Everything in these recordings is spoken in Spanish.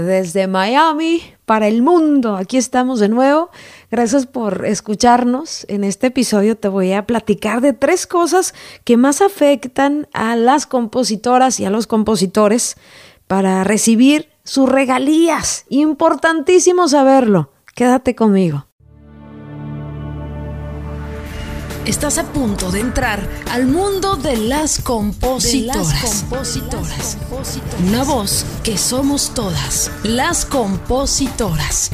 desde Miami para el mundo. Aquí estamos de nuevo. Gracias por escucharnos. En este episodio te voy a platicar de tres cosas que más afectan a las compositoras y a los compositores para recibir sus regalías. Importantísimo saberlo. Quédate conmigo. Estás a punto de entrar al mundo de las compositoras. Una voz que somos todas, las compositoras.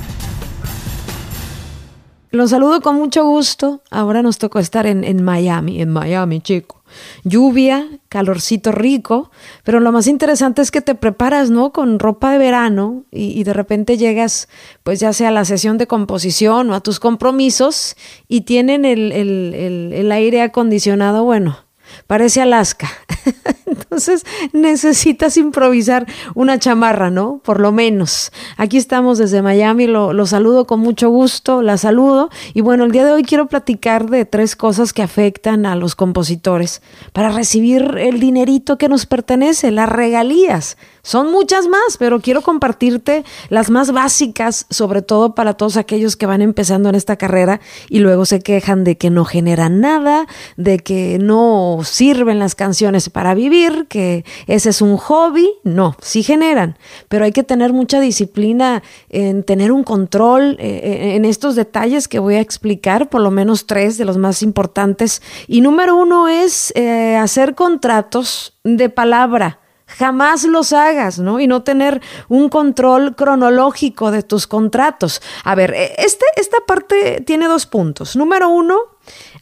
Los saludo con mucho gusto. Ahora nos tocó estar en, en Miami, en Miami, chico lluvia, calorcito rico, pero lo más interesante es que te preparas, ¿no? Con ropa de verano y, de repente llegas, pues ya sea a la sesión de composición o a tus compromisos y tienen el, el aire acondicionado, bueno, parece Alaska. Entonces necesitas improvisar una chamarra, ¿no? Por lo menos. Aquí estamos desde Miami, lo, lo, saludo con mucho gusto, la saludo. Y bueno, el día de hoy quiero platicar de tres cosas que afectan a los compositores para recibir el dinerito que nos pertenece, las regalías. Son muchas más, pero quiero compartirte las más básicas, sobre todo para todos aquellos que van empezando en esta carrera y luego se quejan de que no generan nada, de que no sirven las canciones para vivir, que ese es un hobby. No, sí generan, pero hay que tener mucha disciplina en tener un control eh, eh, en estos detalles que voy a explicar, por lo menos tres de los más importantes. Y número uno es eh, hacer contratos de palabra jamás los hagas, ¿no? Y no tener un control cronológico de tus contratos. A ver, e, este, esta parte tiene dos puntos. Número uno,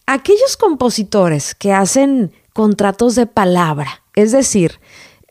aquellos compositores que hacen contratos de palabra, es decir,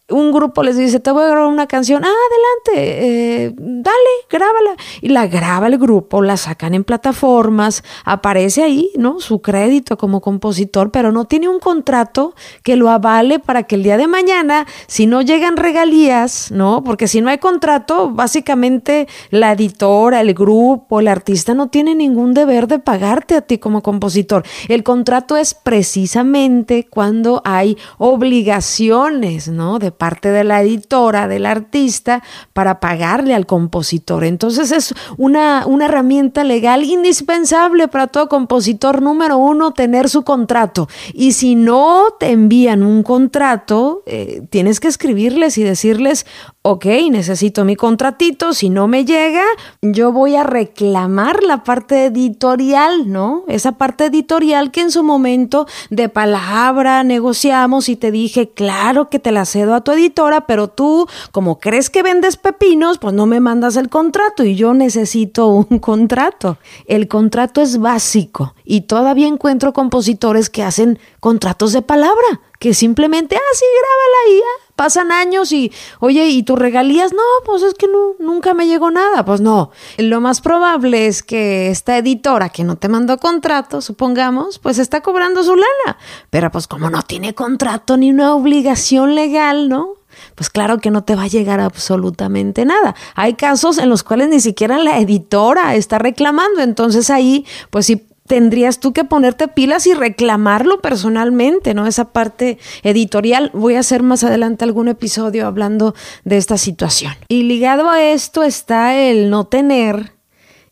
un grupo les dice, te voy a grabar una canción, ah, adelante, eh, dale, grábala. Y la graba el grupo, la sacan en plataformas, aparece ahí, ¿no? Su crédito como compositor, pero no tiene un contrato que lo avale para que el día de mañana, si no llegan regalías, ¿no? Porque si no hay contrato, básicamente la editora, el grupo, el artista no tiene ningún deber de pagarte a ti como compositor. El contrato es precisamente cuando hay obligaciones, ¿no? De parte de la editora, del artista, para pagarle al compositor. Entonces es una, una herramienta legal indispensable para todo compositor número uno tener su contrato. Y si no te envían un contrato, eh, tienes que escribirles y decirles, ok, necesito mi contratito, si no me llega, yo voy a reclamar la parte editorial, ¿no? Esa parte editorial que en su momento de palabra negociamos y te dije, claro que te la cedo a editora, pero tú, como crees que vendes pepinos, pues no me mandas el contrato y yo necesito un contrato. El contrato es básico y todavía encuentro compositores que hacen contratos de palabra, que simplemente, ah, sí, grábala y pasan años y, oye, ¿y tus regalías? No, pues es que no, nunca me llegó nada. Pues no, lo más probable es que esta editora que no te mandó contrato, supongamos, pues está cobrando su lana. Pero pues como no tiene contrato ni una obligación legal, ¿no? pues claro que no te va a llegar absolutamente nada. Hay casos en los cuales ni siquiera la editora está reclamando, entonces ahí, pues sí tendrías tú que ponerte pilas y reclamarlo personalmente, ¿no? Esa parte editorial. Voy a hacer más adelante algún episodio hablando de esta situación. Y ligado a esto está el no tener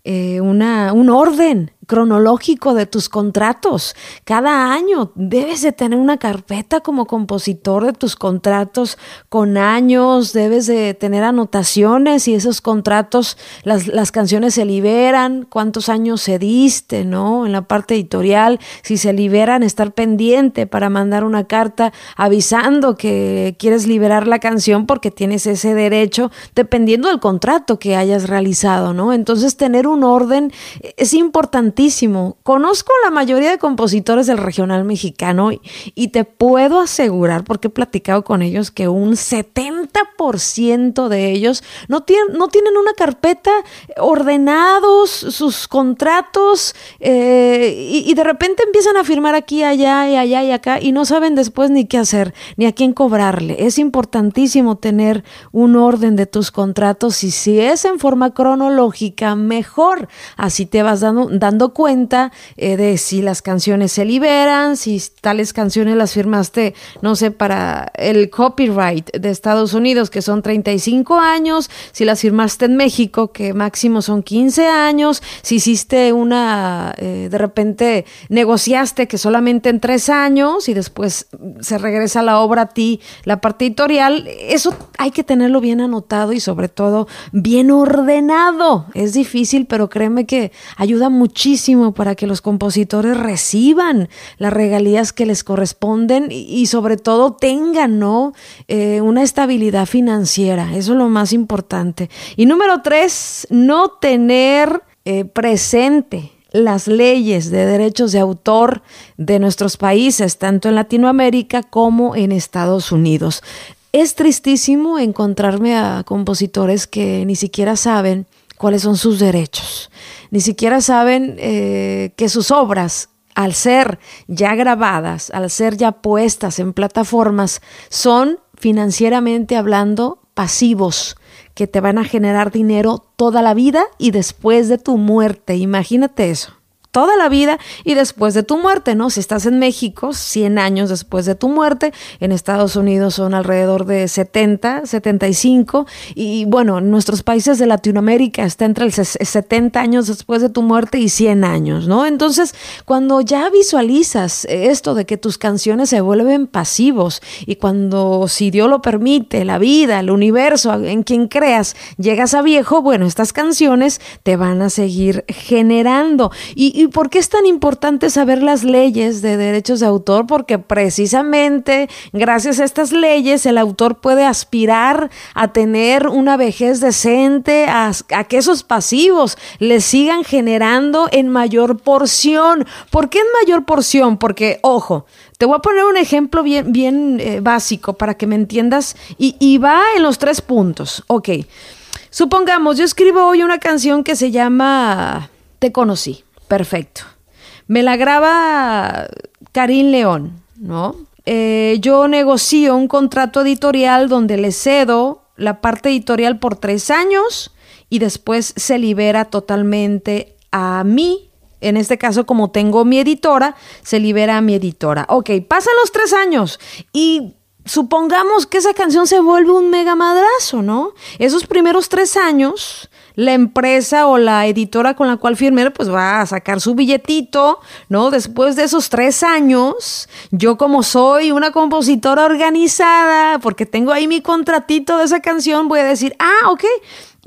eh, una, un orden cronológico de tus contratos. Cada año debes de tener una carpeta como compositor de tus contratos con años, debes de tener anotaciones y esos contratos, las, las canciones se liberan, cuántos años se diste, ¿no? En la parte editorial, si se liberan, estar pendiente para mandar una carta avisando que quieres liberar la canción porque tienes ese derecho, dependiendo del contrato que hayas realizado, ¿no? Entonces tener un orden es importante Conozco la mayoría de compositores del regional mexicano y, te puedo asegurar, porque he platicado con ellos, que un 70% de ellos no tienen, no tienen una carpeta ordenados, sus contratos, eh, y, y de repente empiezan a firmar aquí, allá y allá y acá y no saben después ni qué hacer, ni a quién cobrarle. Es importantísimo tener un orden de tus contratos y si es en forma cronológica, mejor. Así te vas dando cuenta eh, de si las canciones se liberan, si tales canciones las firmaste, no sé, para el copyright de Estados Unidos, que son 35 años, si las firmaste en México, que máximo son 15 años, si hiciste una, eh, de repente negociaste que solamente en tres años y después se regresa la obra a ti, la parte editorial, eso hay que tenerlo bien anotado y sobre todo bien ordenado. Es difícil, pero créeme que ayuda muchísimo para que los compositores reciban las regalías que les corresponden y, sobre todo tengan, ¿no? Eh, una estabilidad financiera. Eso es lo más importante. Y número tres, no tener eh, presente las leyes de derechos de autor de nuestros países, tanto en Latinoamérica como en Estados Unidos. Es tristísimo encontrarme a compositores que ni siquiera saben cuáles son sus derechos, ni siquiera saben eh, que sus obras, al ser ya grabadas, al ser ya puestas en plataformas, son financieramente hablando pasivos que te van a generar dinero toda la vida y después de tu muerte. Imagínate eso toda la vida y después de tu muerte, ¿no? Si estás en México, 100 años después de tu muerte, en Estados Unidos son alrededor de 70, 75 y bueno, en nuestros países de Latinoamérica está entre el 70 años después de tu muerte y 100 años, ¿no? Entonces, cuando ya visualizas esto de que tus canciones se vuelven pasivos y cuando, si Dios lo permite, la vida, el universo, en quien creas, llegas a viejo, bueno, estas canciones te van a seguir generando y ¿Y por qué es tan importante saber las leyes de derechos de autor? Porque precisamente gracias a estas leyes el autor puede aspirar a tener una vejez decente, a, que esos pasivos le sigan generando en mayor porción. ¿Por qué en mayor porción? Porque, ojo, te voy a poner un ejemplo bien, bien eh, básico para que me entiendas y, y va en los tres puntos. Ok, supongamos, yo escribo hoy una canción que se llama Te conocí. Perfecto. Me la graba Karim León, ¿no? Eh, yo negocio un contrato editorial donde le cedo la parte editorial por tres años y después se libera totalmente a mí. En este caso, como tengo mi editora, se libera a mi editora. Ok, pasan los tres años y supongamos que esa canción se vuelve un mega madrazo, ¿no? Esos primeros tres años la empresa o la editora con la cual firmé, pues va a sacar su billetito, ¿no? Después de esos tres años, yo como soy una compositora organizada, porque tengo ahí mi contratito de esa canción, voy a decir, ah, ok,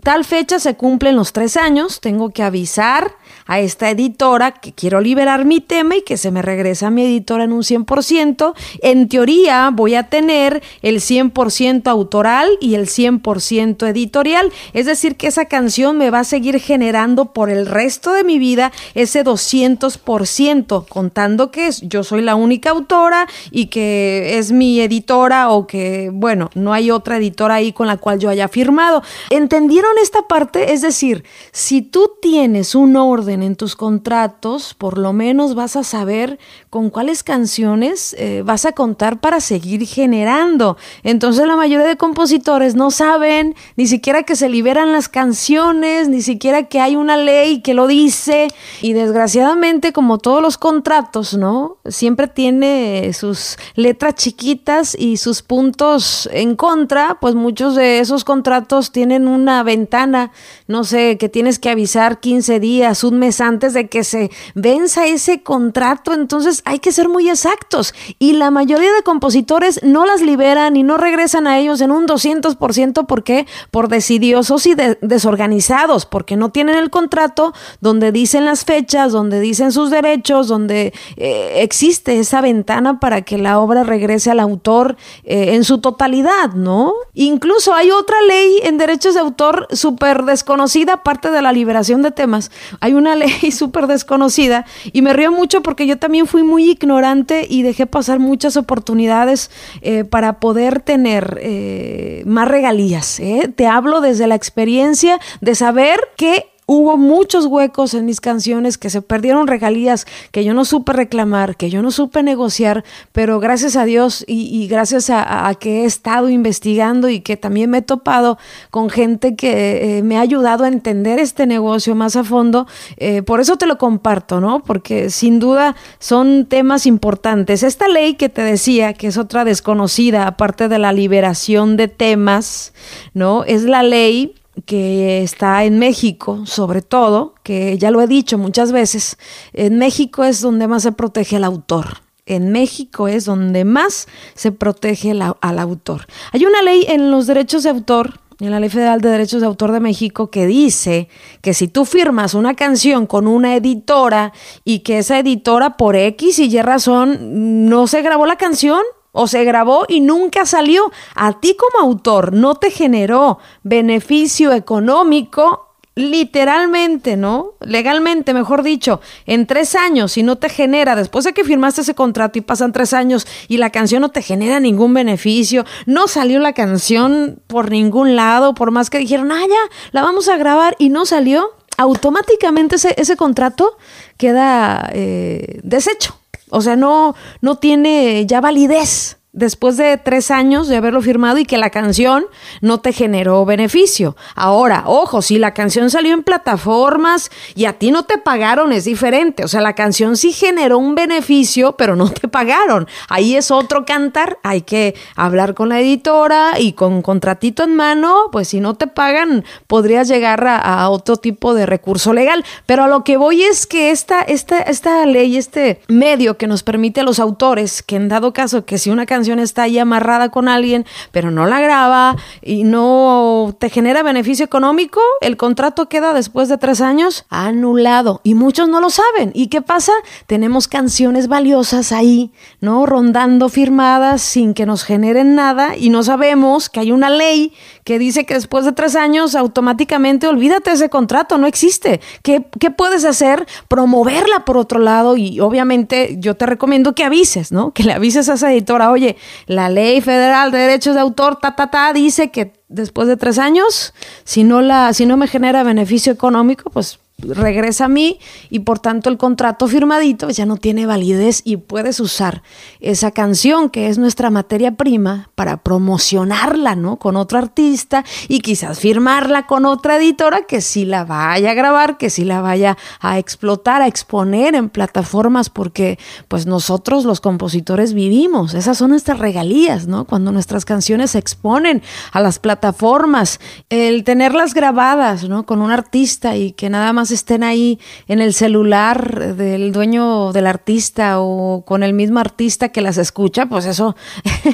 tal fecha se cumplen los tres años, tengo que avisar a esta editora que quiero liberar mi tema y que se me regresa a mi editora en un 100%. En teoría voy a tener el 100% autoral y el 100% editorial. Es decir, que esa canción me va a seguir generando por el resto de mi vida ese 200%, contando que yo soy la única autora y que es mi editora o que, bueno, no hay otra editora ahí con la cual yo haya firmado. ¿Entendieron esta parte? Es decir, si tú tienes un orden en tus contratos, por lo menos vas a saber con cuáles canciones eh, vas a contar para seguir generando. Entonces la mayoría de compositores no saben ni siquiera que se liberan las canciones, ni siquiera que hay una ley que lo dice. Y desgraciadamente, como todos los contratos, ¿no? Siempre tiene sus letras chiquitas y sus puntos en contra, pues muchos de esos contratos tienen una ventana, no sé, que tienes que avisar 15 días, un mes antes de que se venza ese contrato, entonces hay que ser muy exactos. Y la mayoría de compositores no las liberan y no regresan a ellos en un 200%, ¿por qué? Por decidiosos y desorganizados, porque no tienen el contrato donde dicen las fechas, donde dicen sus derechos, donde eh, existe esa ventana para que la obra regrese al autor eh, en su totalidad, ¿no? Incluso hay otra ley en derechos de autor súper desconocida, aparte de la liberación de temas. Hay una ley súper desconocida y me río mucho porque yo también fui muy ignorante y dejé pasar muchas oportunidades eh, para poder tener eh, más regalías. ¿eh? Te hablo desde la experiencia de saber que hubo muchos huecos en mis canciones que se perdieron regalías que yo no supe reclamar, que yo no supe negociar, pero gracias a Dios y, gracias a, que he estado investigando y que también me he topado con gente que eh, me ha ayudado a entender este negocio más a fondo, eh, por eso te lo comparto, ¿no? Porque sin duda son temas importantes. Esta ley que te decía, que es otra desconocida, aparte de la liberación de temas, ¿no? Es la ley que está en México, sobre todo, que ya lo he dicho muchas veces, en México es donde más se protege al autor. En México es donde más se protege al autor. Hay una ley en los derechos de autor, en la Ley Federal de Derechos de Autor de México, que dice que si tú firmas una canción con una editora y que esa editora por X y Y razón no se grabó la canción, o se grabó y nunca salió. A ti como autor no te generó beneficio económico literalmente, ¿no? Legalmente, mejor dicho, en tres años, si no te genera, después de que firmaste ese contrato y pasan tres años y la canción no te genera ningún beneficio, no salió la canción por ningún lado, por más que dijeron, ah, ya, la vamos a grabar y no salió, automáticamente ese, contrato queda eh, deshecho. O sea, no, no tiene ya validez después de tres años de haberlo firmado y que la canción no te generó beneficio. Ahora, ojo, si la canción salió en plataformas y a ti no te pagaron, es diferente. O sea, la canción sí generó un beneficio, pero no te pagaron. Ahí es otro cantar. Hay que hablar con la editora y con contratito en mano, pues si no te pagan, podrías llegar a, otro tipo de recurso legal. Pero a lo que voy es que esta, esta, esta ley, este medio que nos permite a los autores, que en dado caso que si una canción está ahí amarrada con alguien, pero no la graba y no te genera beneficio económico, el contrato queda después de tres años anulado. Y muchos no lo saben. ¿Y qué pasa? Tenemos canciones valiosas ahí, ¿no? Rondando firmadas sin que nos generen nada y no sabemos que hay una ley que dice que después de tres años automáticamente olvídate ese contrato, no existe. ¿Qué, ¿Qué, puedes hacer? Promoverla por otro lado y obviamente yo te recomiendo que avises, ¿no? Que le avises a esa editora, oye, la ley federal de derechos de autor, ta, ta, ta, dice que después de tres años, si no, la, si no me genera beneficio económico, pues regresa a mí y por tanto el contrato firmadito ya no tiene validez y puedes usar esa canción que es nuestra materia prima para promocionarla, ¿no? Con otro artista y quizás firmarla con otra editora que sí la vaya a grabar, que sí la vaya a explotar, a exponer en plataformas porque pues nosotros los compositores vivimos, esas son nuestras regalías, ¿no? Cuando nuestras canciones se exponen a las plataformas, el tenerlas grabadas, ¿no? Con un artista y que nada más estén ahí en el celular del dueño del artista o con el mismo artista que las escucha, pues eso,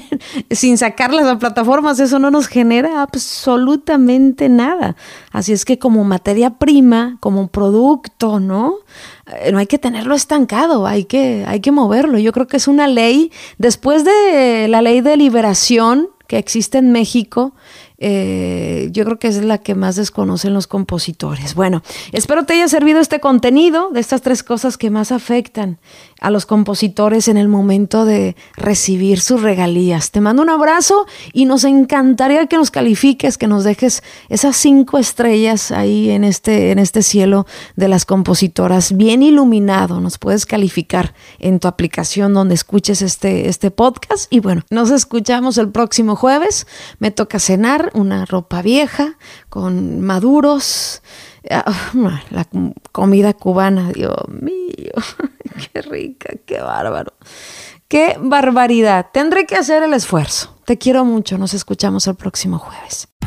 sin sacarlas a plataformas, eso no nos genera absolutamente nada. Así es que como materia prima, como producto, ¿no? Eh, no hay que tenerlo estancado, hay que, hay que moverlo. Yo creo que es una ley, después de la ley de liberación que existe en México, eh, yo creo que es la que más desconocen los compositores. Bueno, espero te haya servido este contenido de estas tres cosas que más afectan a los compositores en el momento de recibir sus regalías. Te mando un abrazo y nos encantaría que nos califiques, que nos dejes esas cinco estrellas ahí en este, en este cielo de las compositoras, bien iluminado. Nos puedes calificar en tu aplicación donde escuches este, este podcast. Y bueno, nos escuchamos el próximo jueves. Me toca cenar una ropa vieja con maduros. Ah, la comida cubana, Dios mío, qué rica, qué bárbaro. Qué barbaridad. Tendré que hacer el esfuerzo. Te quiero mucho. Nos escuchamos el próximo jueves.